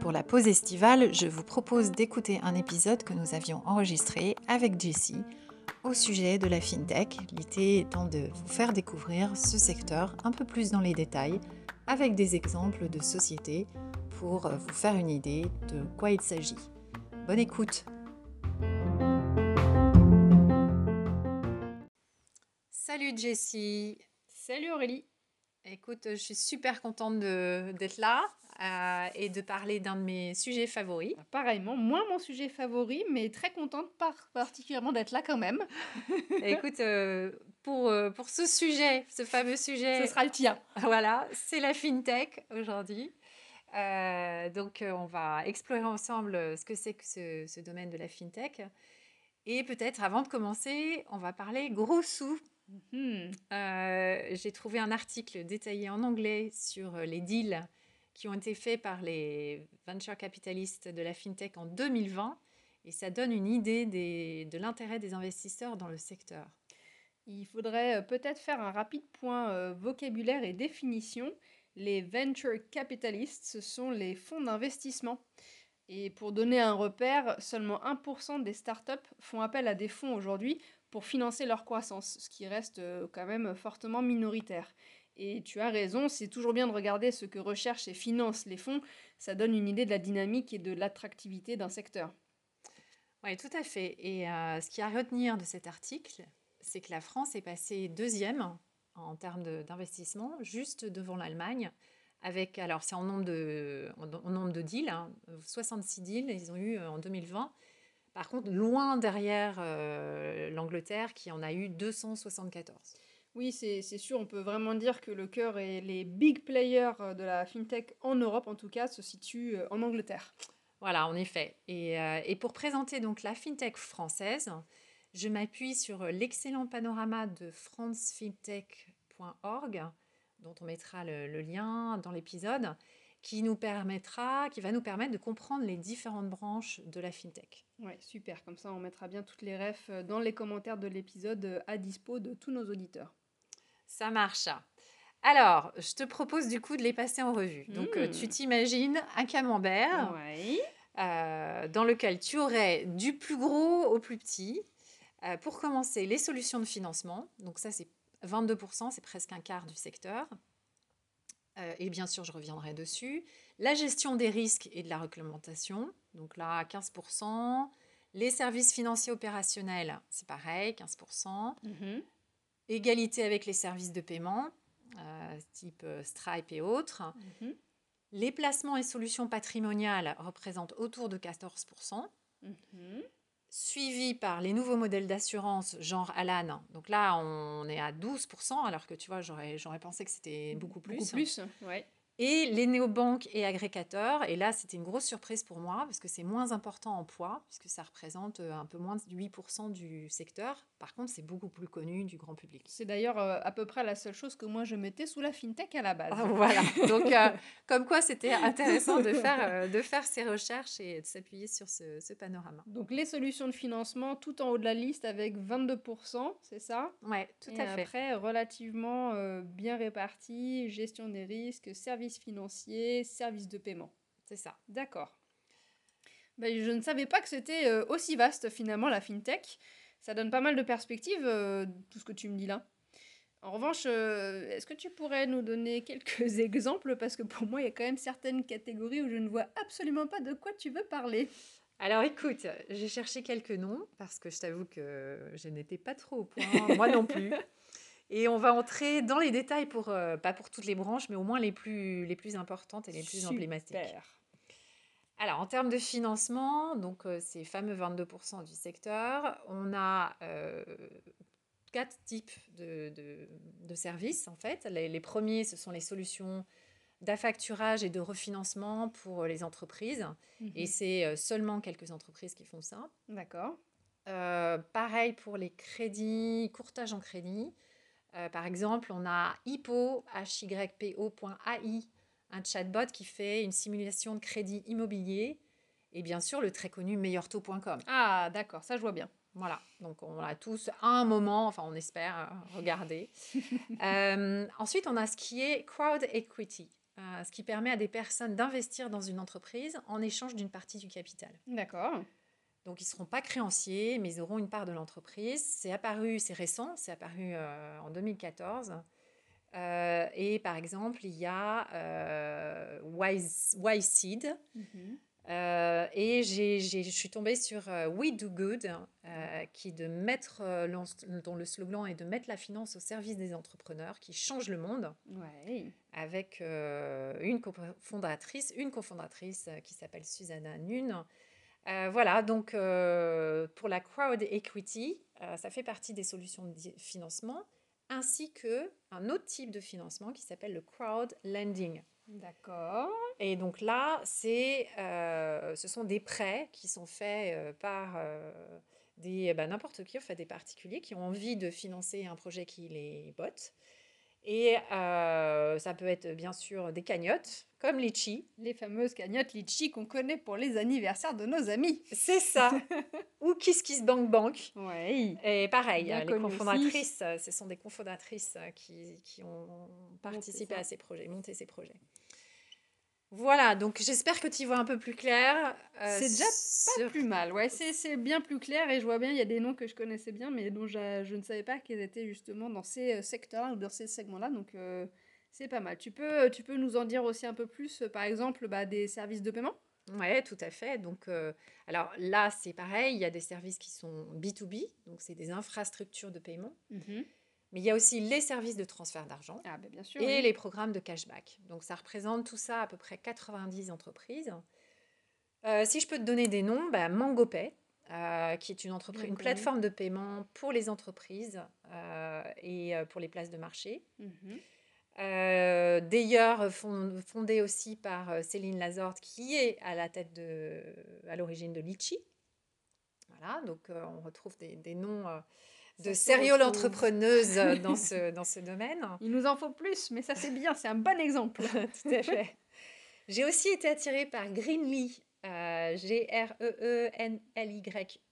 Pour la pause estivale, je vous propose d'écouter un épisode que nous avions enregistré avec Jessie au sujet de la FinTech, l'idée étant de vous faire découvrir ce secteur un peu plus dans les détails avec des exemples de sociétés pour vous faire une idée de quoi il s'agit. Bonne écoute. Salut Jessie Salut Aurélie Écoute, je suis super contente d'être là euh, et de parler d'un de mes sujets favoris. Pareillement, moins mon sujet favori, mais très contente particulièrement d'être là quand même. Écoute, euh, pour, euh, pour ce sujet, ce fameux sujet... Ce sera le tien. Voilà, c'est la FinTech aujourd'hui. donc, on va explorer ensemble ce que c'est que ce, ce, domaine de la FinTech. Et peut-être, avant de commencer, on va parler gros sous Mhm. Euh, j'ai trouvé un article détaillé en anglais sur euh, les deals qui ont été faits par les venture capitalistes de la fintech en 2020 et ça donne une idée de l'intérêt des investisseurs dans le secteur. Il faudrait euh, peut-être faire un rapide point vocabulaire et définition. Les venture capitalistes, ce sont les fonds d'investissement. Et pour donner un repère, seulement 1% des startups font appel à des fonds aujourd'hui pour financer leur croissance, ce qui reste euh, quand même fortement minoritaire. Et tu as raison, c'est toujours bien de regarder ce que recherchent et financent les fonds, ça donne une idée de la dynamique et de l'attractivité d'un secteur. Oui, tout à fait. Et euh, ce qui a à retenir de cet article, c'est que la France est passée deuxième en termes d'investissement, juste devant l'Allemagne, avec, alors c'est en nombre de, en, nombre de deals, 66 hein, deals, ils ont eu euh, en 2020, par contre, loin derrière euh, l'Angleterre qui en a eu 274. Oui, c'est sûr, on peut vraiment dire que le cœur et les big players euh, de la fintech en Europe, en tout cas, se situent euh, en Angleterre. Voilà, en effet. Et, et pour présenter donc la fintech française, je m'appuie sur l'excellent panorama de francefintech.org, dont on mettra le, le lien dans l'épisode, qui nous permettra, qui va nous permettre de comprendre les différentes branches de la fintech. Ouais, super. Comme ça, on mettra bien toutes les refs euh, dans les commentaires de l'épisode euh, à dispo de tous nos auditeurs. Ça marche. Alors, je te propose du coup de les passer en revue. Donc, euh, tu hmm. t'imagines un camembert dans lequel tu aurais du plus gros au plus petit. pour commencer, les solutions de financement. Donc, ça, c'est 22%, c'est presque un quart du secteur. Et bien sûr, je reviendrai dessus. La gestion des risques et de la réglementation. Donc là, 15%. Les services financiers opérationnels, c'est pareil, 15%. Mhm. Égalité avec les services de paiement, euh, type euh, Stripe et autres. Mhm. Les placements et solutions patrimoniales représentent autour de 14%. Mhm. Suivi par les nouveaux modèles d'assurance, genre Alan. Donc là, on est à 12%, alors que tu vois, j'aurais pensé que c'était beaucoup plus. Beaucoup plus, ouais et les néobanques et agrégateurs. Et là, c'était une grosse surprise pour moi parce que c'est moins important en poids, puisque ça représente euh, un peu moins de 8% du secteur. Par contre, c'est beaucoup plus connu du grand public. C'est d'ailleurs euh, à peu près la seule chose que moi je mettais sous la fintech à la base. Ah, voilà. Donc, euh, comme quoi, c'était intéressant de faire, de faire ces recherches et de s'appuyer sur ce, ce, panorama. Donc, les solutions de financement tout en haut de la liste avec 22%, c'est ça? Oui, tout à fait. Après, relativement bien réparti, gestion des risques, services financiers, services de paiement. C'est ça. D'accord. Ben, je ne savais pas que c'était euh, aussi vaste finalement la fintech. Ça donne pas mal de perspectives, euh, tout ce que tu me dis là. En revanche, euh, est-ce que tu pourrais nous donner quelques exemples? Parce que pour moi, il y a quand même certaines catégories où je ne vois absolument pas de quoi tu veux parler. Alors écoute, j'ai cherché quelques noms parce que je t'avoue que je n'étais pas trop au point, moi non plus. Et on va entrer dans les détails, pour, euh, pas pour toutes les branches, mais au moins les plus, les plus importantes et les plus emblématiques. Alors, en termes de financement, donc euh, ces fameux 22% du secteur, on a euh, quatre types de, de, services, en fait. Les, premiers, ce sont les solutions d'affacturage et de refinancement pour les entreprises. Et mhm. c'est seulement quelques entreprises qui font ça. D'accord. pareil pour les crédits, courtage en crédit. Euh, par exemple, on a hippo, hypo.ai, un chatbot qui fait une simulation de crédit immobilier. Et bien sûr, le très connu meilleurtaux.com. Ah, d'accord, ça je vois bien. Voilà, donc on a tous à un moment, enfin on espère, euh, regarder. Euh, ensuite, on a ce qui est crowd equity, euh, ce qui permet à des personnes d'investir dans une entreprise en échange d'une partie du capital. D'accord. Donc ils ne seront pas créanciers, mais ils auront une part de l'entreprise. C'est apparu, c'est récent, c'est apparu en 2014. Et par exemple, il y a Wise, Seed, mhm. Euh, et je suis tombée sur euh, We Do Good, euh, qui de mettre, dont le slogan est de mettre la finance au service des entrepreneurs qui changent le monde. Avec une cofondatrice, une cofondatrice qui s'appelle Susanna Nune. voilà, donc pour la crowd equity, ça fait partie des solutions de financement, ainsi que un autre type de financement qui s'appelle le crowd lending. D'accord. Et donc là, c'est, euh, ce sont des prêts qui sont faits euh, par euh, des, bah, n'importe qui, en fait, des particuliers qui ont envie de financer un projet qui les botte. Et ça peut être bien sûr des cagnottes, comme Litchi. Les fameuses cagnottes Litchi qu'on connaît pour les anniversaires de nos amis. C'est ça. Ou Kiss Kiss Bank Bank. Oui. Et pareil, les cofondatrices, ce sont des cofondatrices qui, qui ont participé à ces projets, monté ces projets. Voilà, donc j'espère que tu vois un peu plus clair. Euh, c'est déjà pas plus mal, ouais, c'est bien plus clair et je vois bien, il y a des noms que je connaissais bien, mais dont je ne savais pas qu'ils étaient justement dans ces euh, secteurs ou dans ces segments-là, donc euh, c'est pas mal. Tu peux, tu peux nous en dire aussi un peu plus, par exemple, bah, des services de paiement? Oui, tout à fait. Donc, alors là, c'est pareil, il y a des services qui sont B2B, donc c'est des infrastructures de paiement. Mmh mais il y a aussi les services de transfert d'argent ah, ben, bien sûr, et les programmes de cashback. Donc ça représente tout ça à peu près 90 entreprises. Euh, si je peux te donner des noms, bah, MangoPay, euh, qui est une, entreprise, une plateforme de paiement pour les entreprises euh, et pour les places de marché. Mhm. D'ailleurs, fondée aussi par Céline Lazorde, qui est à la tête de, à l'origine de Litchi. Voilà, donc on retrouve des, des noms de sérieux entrepreneuse dans ce, dans ce domaine. Il nous en faut plus, mais ça c'est bien, c'est un bon exemple. Tout à fait. J'ai aussi été attirée par Greenly, euh, G-R-E-E-N-L-Y,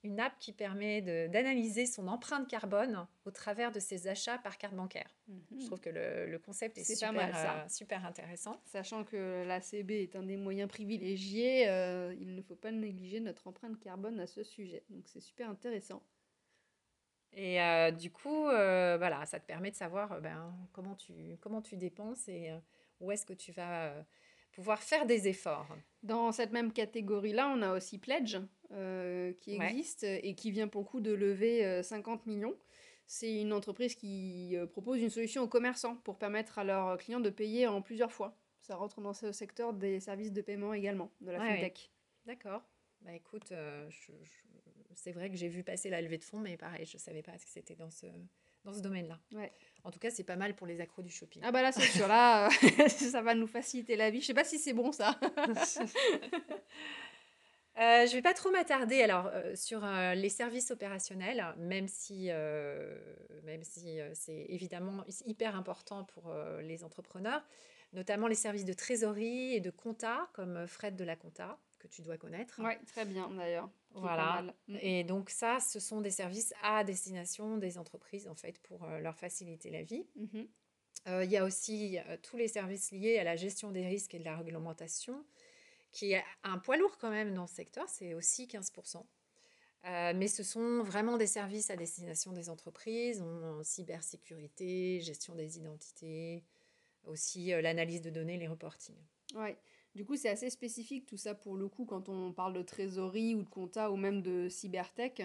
une app qui permet d'analyser son empreinte carbone au travers de ses achats par carte bancaire. Mhm. Je trouve que le, le concept est, super, euh, super intéressant. Sachant que l'ACB est un des moyens privilégiés, euh, il ne faut pas négliger notre empreinte carbone à ce sujet. Donc c'est super intéressant. Et euh, du coup, euh, voilà, ça te permet de savoir euh, ben, comment, tu, comment tu dépenses et où est-ce que tu vas pouvoir faire des efforts. Dans cette même catégorie-là, on a aussi Pledge qui existe et qui vient pour coup de lever 50 millions. C'est une entreprise qui propose une solution aux commerçants pour permettre à leurs clients de payer en plusieurs fois. Ça rentre dans ce secteur des services de paiement également, de la fintech. D'accord. Bah écoute, je c'est vrai que j'ai vu passer la levée de fonds, mais pareil, je ne savais pas que c'était dans ce, dans ce domaine-là. Ouais. En tout cas, c'est pas mal pour les accros du shopping. Ah bah là, c'est sûr, là, ça va nous faciliter la vie. Je sais pas si c'est bon, ça. Euh, je vais pas trop m'attarder alors euh, sur euh, les services opérationnels, même si, même si c'est évidemment hyper important pour les entrepreneurs, notamment les services de trésorerie et de compta, comme Fred de la compta, que tu dois connaître. Oui, très bien d'ailleurs. Voilà. Mm. Et donc ça, ce sont des services à destination des entreprises, en fait, pour euh, leur faciliter la vie. Mm-hmm. Euh, il y a aussi euh, tous les services liés à la gestion des risques et de la réglementation, qui est un poids lourd quand même dans ce secteur, c'est aussi 15%. mais ce sont vraiment des services à destination des entreprises, en cybersécurité, gestion des identités, aussi l'analyse de données, les reporting. Oui. Du coup, c'est assez spécifique tout ça pour le coup quand on parle de trésorerie ou de compta ou même de cybertech.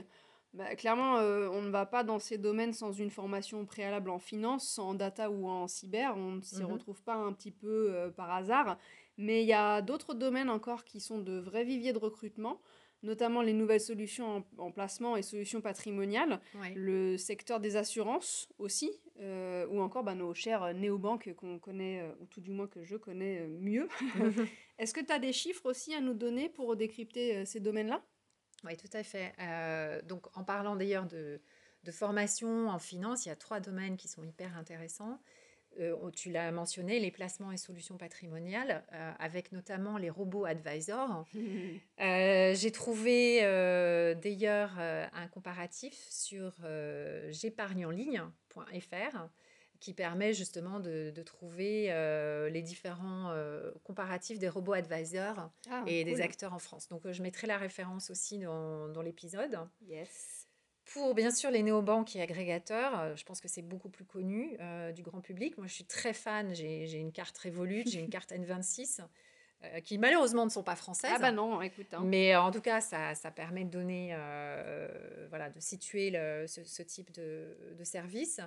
Bah, clairement, euh, on ne va pas dans ces domaines sans une formation préalable en finance, en data ou en cyber. On ne s'y mhm. retrouve pas un petit peu euh, par hasard. Mais il y a d'autres domaines encore qui sont de vrais viviers de recrutement notamment les nouvelles solutions en, placement et solutions patrimoniales, le secteur des assurances aussi, euh, ou encore bah, nos chères néobanques qu'on connaît, euh, ou tout du moins que je connais euh, mieux. Est-ce que tu as des chiffres aussi à nous donner pour décrypter ces domaines-là? Oui, tout à fait. donc, en parlant d'ailleurs de, de, formation en finance, il y a trois domaines qui sont hyper intéressants. Tu l'as mentionné, les placements et solutions patrimoniales, avec notamment les robots advisors. J'ai trouvé d'ailleurs un comparatif sur j'épargneenligne.fr qui permet justement de, trouver euh, les différents euh, comparatifs des robots advisors ah, et des acteurs en France. Donc, euh, je mettrai la référence aussi dans, dans l'épisode. Yes. Pour bien sûr les néobanques et agrégateurs, je pense que c'est beaucoup plus connu du grand public. Moi, je suis très fan. J'ai une carte Revolut, j'ai une carte N26 qui malheureusement ne sont pas françaises. Ah bah non, écoute. Hein. Mais en tout cas, ça, ça permet de donner, voilà, de situer le, ce, ce, type de, de service.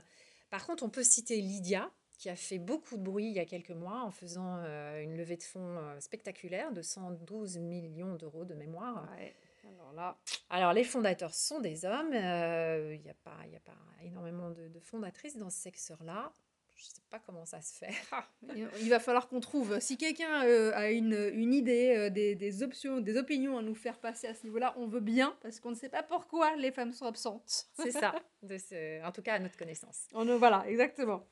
Par contre, on peut citer Lydia, qui a fait beaucoup de bruit il y a quelques mois en faisant euh, une levée de fonds euh, spectaculaire de 112 millions d'euros de mémoire. Alors là, alors les fondateurs sont des hommes. Euh, il n'y a, pas, a pas énormément de, fondatrices dans ce secteur-là. Je ne sais pas comment ça se fait. Ah, il va falloir qu'on trouve. Si quelqu'un a une, une idée, des, des, options, des opinions à nous faire passer à ce niveau-là, on veut bien, parce qu'on ne sait pas pourquoi les femmes sont absentes. C'est ça, de ce, en tout cas à notre connaissance. On, voilà, exactement.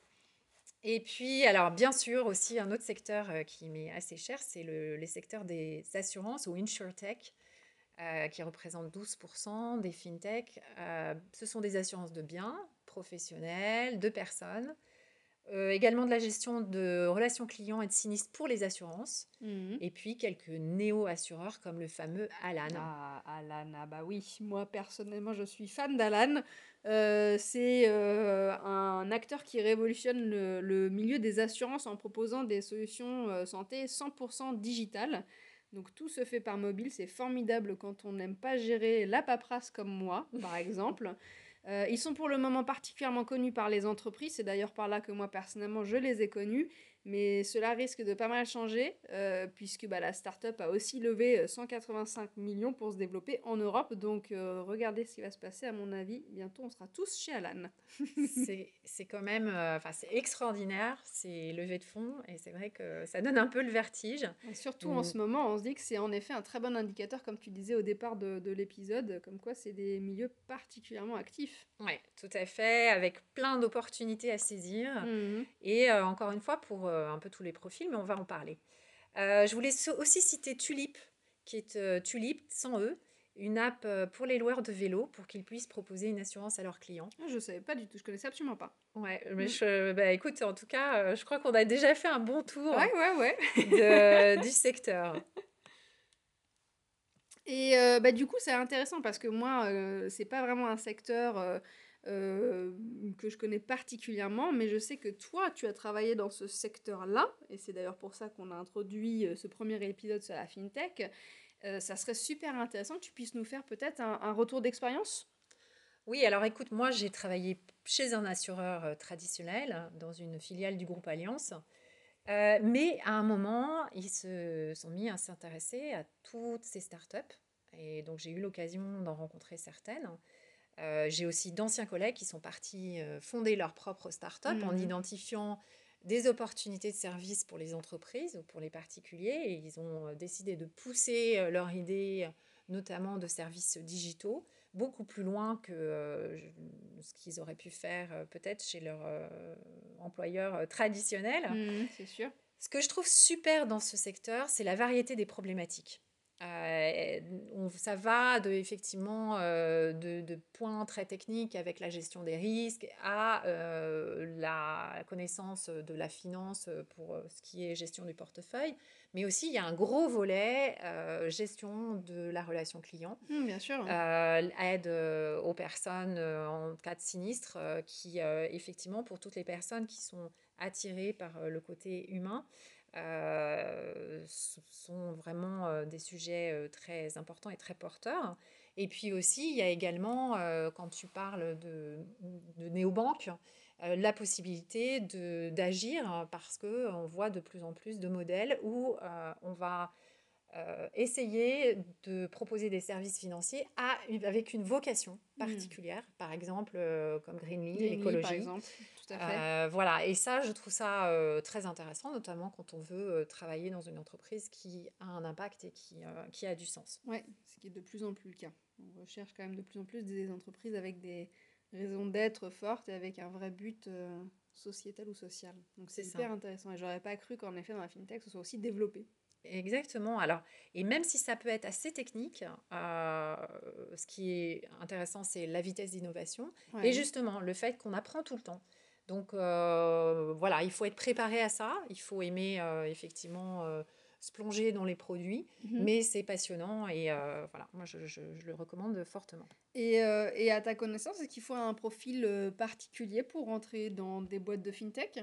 Et puis, alors bien sûr, aussi un autre secteur euh, qui m'est assez cher, c'est le, les secteurs des assurances ou InsurTech, euh, qui représentent 12% des FinTech. Euh, ce sont des assurances de biens professionnels, de personnes. Euh, également de la gestion de relations clients et de sinistres pour les assurances. Mhm. Et puis quelques néo-assureurs comme le fameux Alan. Ah, Alan, ah bah oui, moi personnellement je suis fan d'Alan. Euh, c'est euh, un acteur qui révolutionne le, milieu des assurances en proposant des solutions santé 100% digitales. Donc tout se fait par mobile, c'est formidable quand on n'aime pas gérer la paperasse comme moi, par exemple. Euh, ils sont pour le moment particulièrement connus par les entreprises, c'est d'ailleurs par là que moi personnellement je les ai connus, mais cela risque de pas mal changer euh, puisque bah, la start-up a aussi levé 185 euh, millions pour se développer en Europe. Donc euh, regardez ce qui va se passer à mon avis. Bientôt on sera tous chez Alan. c'est quand même enfin c'est extraordinaire ces levées de fonds et c'est vrai que ça donne un peu le vertige. surtout en mm. ce moment on se dit que c'est en effet un très bon indicateur comme tu disais au départ de, de l'épisode comme quoi c'est des milieux particulièrement actifs. Oui tout à fait avec plein d'opportunités à saisir mm-hmm. et encore une fois pour euh, un peu tous les profils, mais on va en parler. Euh, je voulais aussi citer Tulip, qui est euh, Tulip sans eux, une app pour les loueurs de vélo pour qu'ils puissent proposer une assurance à leurs clients. Ah, je ne savais pas du tout, je connaissais absolument pas. Ouais, mais mm. je, bah, écoute, en tout cas, je crois qu'on a déjà fait un bon tour ouais, ouais, ouais. du secteur. Et bah, du coup, c'est intéressant parce que moi, c'est pas vraiment un secteur euh, que je connais particulièrement, mais je sais que toi, tu as travaillé dans ce secteur-là, et c'est d'ailleurs pour ça qu'on a introduit euh, ce premier épisode sur la FinTech. Euh, ça serait super intéressant que tu puisses nous faire peut-être un, retour d'expérience oui, alors écoute, moi j'ai travaillé chez un assureur traditionnel dans une filiale du groupe Alliance. Mais à un moment, ils se sont mis à s'intéresser à toutes ces startups. Et donc j'ai eu l'occasion d'en rencontrer certaines. Euh, j'ai aussi d'anciens collègues qui sont partis euh, fonder leur propre start-up en mhm. identifiant des opportunités de service pour les entreprises ou pour les particuliers. Et ils ont euh, décidé de pousser leur idée, notamment de services digitaux, beaucoup plus loin que ce qu'ils auraient pu faire peut-être chez leur employeur traditionnel. Mhm, c'est sûr. Ce que je trouve super dans ce secteur, c'est la variété des problématiques. Euh, on, ça va de, effectivement euh, de, points très techniques avec la gestion des risques à euh, la connaissance de la finance pour ce qui est gestion du portefeuille, mais aussi il y a un gros volet gestion de la relation client, mmh, bien sûr, aide aux personnes en cas de sinistre, qui effectivement pour toutes les personnes qui sont attirées par le côté humain. Euh, sont vraiment euh, des sujets euh, très importants et très porteurs. Et puis aussi, il y a également, quand tu parles de, de néobanques, la possibilité d'agir parce qu'on voit de plus en plus de modèles où on va essayer de proposer des services financiers à, avec une vocation mmh. particulière, par exemple comme Greenly, l'écologie. Euh, voilà, et ça, je trouve ça euh, très intéressant, notamment quand on veut euh, travailler dans une entreprise qui a un impact et qui, qui a du sens. Oui, ce qui est de plus en plus le cas. On recherche quand même de plus en plus des entreprises avec des raisons d'être fortes et avec un vrai but sociétal ou social. Donc c'est hyper intéressant. Et j'aurais pas cru qu'en effet, dans la fintech, ce soit aussi développé. Exactement. Alors, et même si ça peut être assez technique, euh, ce qui est intéressant, c'est la vitesse d'innovation et justement le fait qu'on apprend tout le temps. Donc euh, voilà, il faut être préparé à ça. Il faut aimer euh, effectivement se plonger dans les produits, mhm. mais c'est passionnant et voilà, moi je, le recommande fortement. Et, et à ta connaissance, est-ce qu'il faut un profil particulier pour rentrer dans des boîtes de fintech?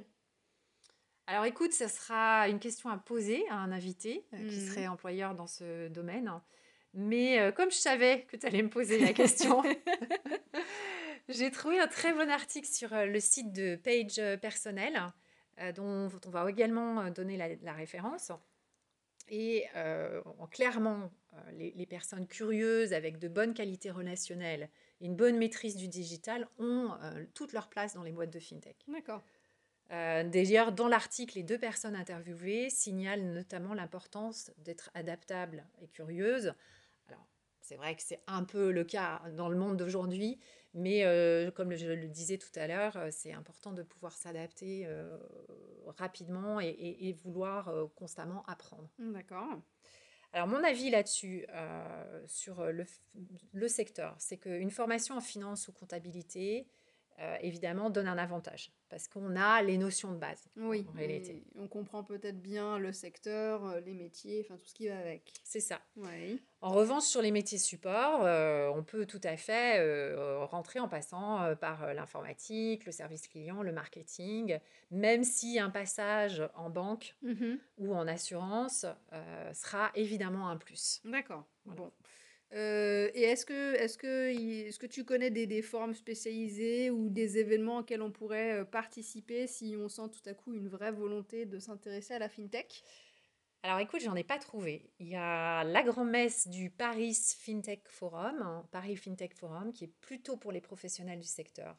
Alors écoute, ça sera une question à poser à un invité euh, qui mmh. serait employeur dans ce domaine. Mais euh, comme je savais que tu allais me poser la question, j'ai trouvé un très bon article sur euh, le site de Page Personnel, dont on va également donner la, référence. Et clairement, les, les, personnes curieuses avec de bonnes qualités relationnelles et une bonne maîtrise du digital ont toute leur place dans les boîtes de fintech. D'accord. Euh, d'ailleurs, dans l'article, les deux personnes interviewées signalent notamment l'importance d'être adaptable et curieuse. Alors, c'est vrai que c'est un peu le cas dans le monde d'aujourd'hui, mais euh, comme je le disais tout à l'heure, euh, c'est important de pouvoir s'adapter rapidement et, vouloir constamment apprendre. D'accord. Alors, mon avis là-dessus, sur le, le secteur, c'est qu'une formation en finance ou comptabilité, euh, évidemment, donne un avantage parce qu'on a les notions de base. Oui, en réalité. on comprend peut-être bien le secteur, euh, les métiers, enfin tout ce qui va avec. C'est ça. En revanche, sur les métiers support, euh, on peut tout à fait rentrer en passant par l'informatique, le service client, le marketing, même si un passage en banque mm-hmm. ou en assurance sera évidemment un plus. D'accord. Bon. Euh, et est-ce que, est-ce que, est-ce que tu connais des, des forums spécialisés ou des événements auxquels on pourrait euh, participer si on sent tout à coup une vraie volonté de s'intéresser à la fintech? Alors écoute, j'en ai pas trouvé. Il y a la grand-messe du Paris FinTech Forum, hein, Paris FinTech Forum, qui est plutôt pour les professionnels du secteur.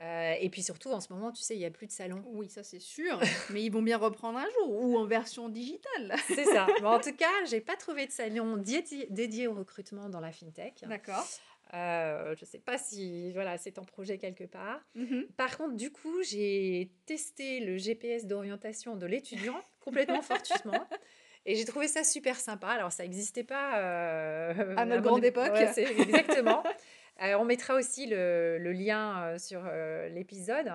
Euh, et puis surtout, en ce moment, tu sais, il n'y a plus de salon. Oui, ça c'est sûr. mais ils vont bien reprendre un jour ou en version digitale. c'est ça. en tout cas, j'ai pas trouvé de salon dédié, au recrutement dans la fintech. D'accord. Euh, je ne sais pas si voilà, c'est en projet quelque part. Mhm. Par contre, du coup, j'ai testé le GPS d'orientation de l'étudiant complètement fortuitement. Et j'ai trouvé ça super sympa. Alors, ça n'existait pas euh, à notre grande époque. exactement. Euh, on mettra aussi le, lien euh, sur euh, l'épisode.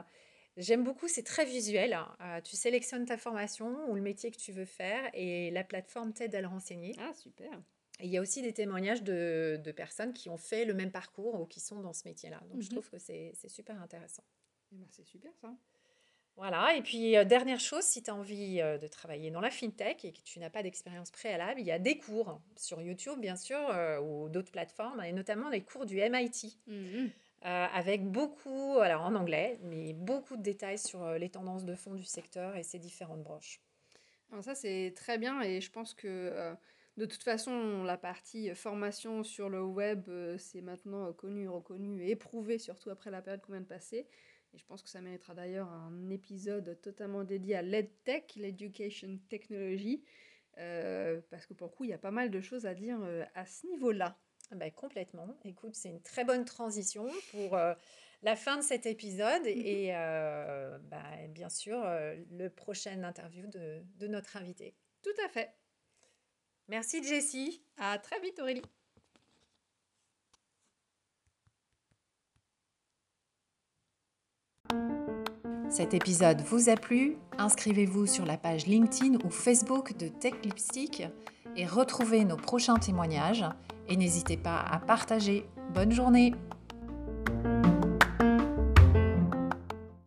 J'aime beaucoup, c'est très visuel. Hein. tu sélectionnes ta formation ou le métier que tu veux faire et la plateforme t'aide à le renseigner. Ah, super. il y a aussi des témoignages de, personnes qui ont fait le même parcours ou qui sont dans ce métier-là. Donc, je mhm. trouve que c'est super intéressant. Eh ben, c'est super ça. Voilà, et puis euh, dernière chose, si tu as envie euh, de travailler dans la fintech et que tu n'as pas d'expérience préalable, il y a des cours sur YouTube, bien sûr, euh, ou d'autres plateformes, et notamment les cours du MIT, mmh avec beaucoup, alors en anglais, mais beaucoup de détails sur les tendances de fond du secteur et ses différentes branches. Alors ça, c'est très bien, et je pense que de toute façon, la partie formation sur le web, c'est maintenant connu, reconnu et éprouvé, surtout après la période qu'on vient de passer. Et je pense que ça méritera d'ailleurs un épisode totalement dédié à l'EdTech, l'Education Technology, euh, parce que pour le coup, il y a pas mal de choses à dire euh, à ce niveau-là. Ah bah, complètement. Écoute, c'est une très bonne transition pour euh, la fin de cet épisode mhm. et bah, bien sûr le prochain interview de, de notre invité. Tout à fait. Merci Jessie. À très vite Aurélie. Cet épisode vous a plu? Inscrivez-vous sur la page LinkedIn ou Facebook de Tech Lipstick et retrouvez nos prochains témoignages. Et n'hésitez pas à partager. Bonne journée